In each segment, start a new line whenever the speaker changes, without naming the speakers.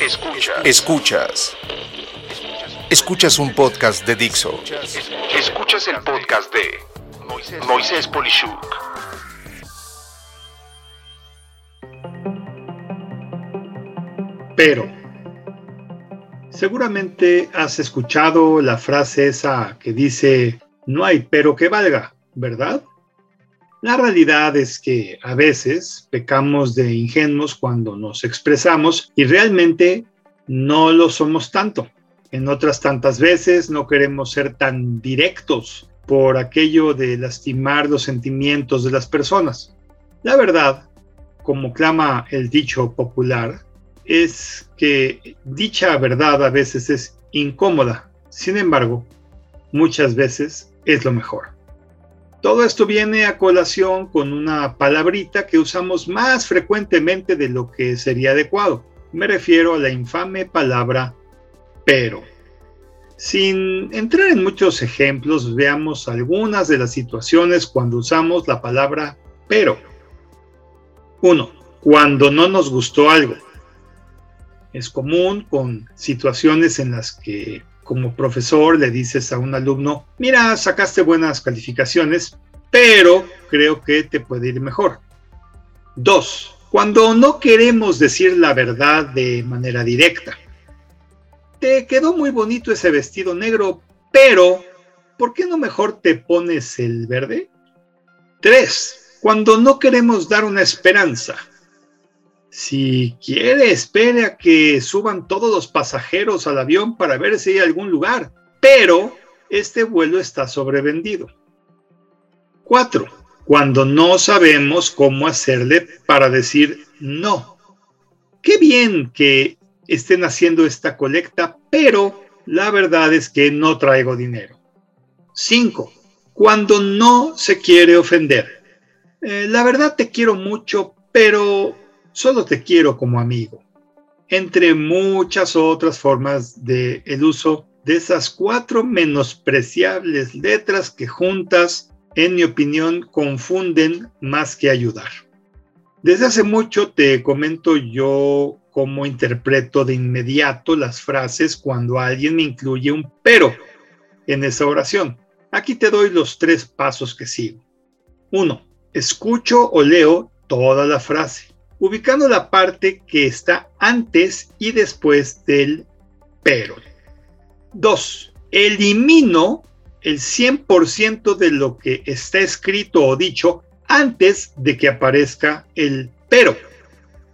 Escuchas. Escuchas. Escuchas un podcast de Dixo. Escuchas el podcast de Moisés Polishuk.
Pero. Seguramente has escuchado la frase esa que dice, no hay pero que valga, ¿verdad? La realidad es que a veces pecamos de ingenuos cuando nos expresamos y realmente no lo somos tanto. En otras tantas veces no queremos ser tan directos por aquello de lastimar los sentimientos de las personas. La verdad, como clama el dicho popular, es que dicha verdad a veces es incómoda. Sin embargo, muchas veces es lo mejor. Todo esto viene a colación con una palabrita que usamos más frecuentemente de lo que sería adecuado. Me refiero a la infame palabra pero. Sin entrar en muchos ejemplos, veamos algunas de las situaciones cuando usamos la palabra pero. 1. Cuando no nos gustó algo. Es común con situaciones en las que como profesor le dices a un alumno, mira, sacaste buenas calificaciones, pero creo que te puede ir mejor. Dos, cuando no queremos decir la verdad de manera directa. Te quedó muy bonito ese vestido negro, pero ¿por qué no mejor te pones el verde? Tres, cuando no queremos dar una esperanza. Si quiere, espere a que suban todos los pasajeros al avión para ver si hay algún lugar, pero este vuelo está sobrevendido. 4. Cuando no sabemos cómo hacerle para decir no. Qué bien que estén haciendo esta colecta, pero la verdad es que no traigo dinero. 5. Cuando no se quiere ofender. Eh, la verdad te quiero mucho, pero solo te quiero como amigo, entre muchas otras formas de el uso de esas cuatro menospreciables letras que juntas, en mi opinión, confunden más que ayudar. Desde hace mucho te comento yo cómo interpreto de inmediato las frases cuando alguien me incluye un pero en esa oración. Aquí te doy los tres pasos que sigo. Uno, escucho o leo toda la frase ubicando la parte que está antes y después del pero. 2. Elimino el 100% de lo que está escrito o dicho antes de que aparezca el pero.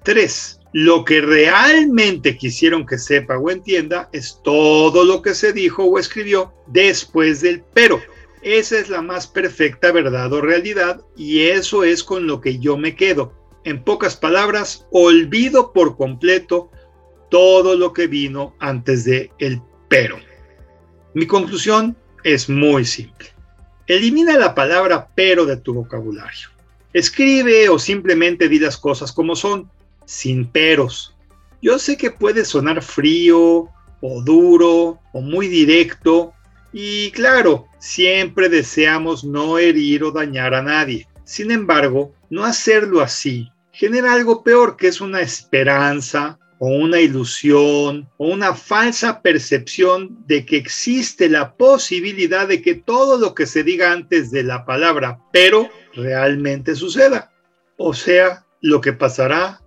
3. Lo que realmente quisieron que sepa o entienda es todo lo que se dijo o escribió después del pero. Esa es la más perfecta verdad o realidad y eso es con lo que yo me quedo en pocas palabras, olvido por completo todo lo que vino antes de el pero. Mi conclusión es muy simple. Elimina la palabra pero de tu vocabulario. Escribe o simplemente di las cosas como son, sin peros. Yo sé que puede sonar frío o duro o muy directo y claro, siempre deseamos no herir o dañar a nadie. Sin embargo, no hacerlo así genera algo peor, que es una esperanza o una ilusión o una falsa percepción de que existe la posibilidad de que todo lo que se diga antes de la palabra pero realmente suceda. O sea, lo que pasará,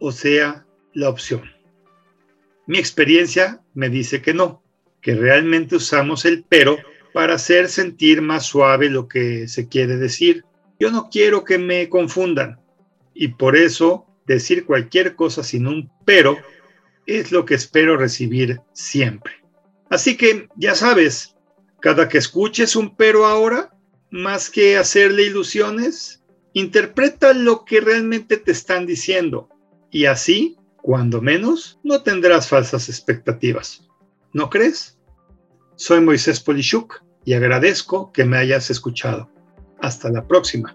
o sea, la opción. Mi experiencia me dice que no, que realmente usamos el pero para hacer sentir más suave lo que se quiere decir. Yo no quiero que me confundan y por eso decir cualquier cosa sin un pero es lo que espero recibir siempre. Así que ya sabes, cada que escuches un pero ahora, más que hacerle ilusiones, interpreta lo que realmente te están diciendo y así, cuando menos, no tendrás falsas expectativas. ¿No crees? Soy Moisés Polishuk y agradezco que me hayas escuchado. Hasta la próxima.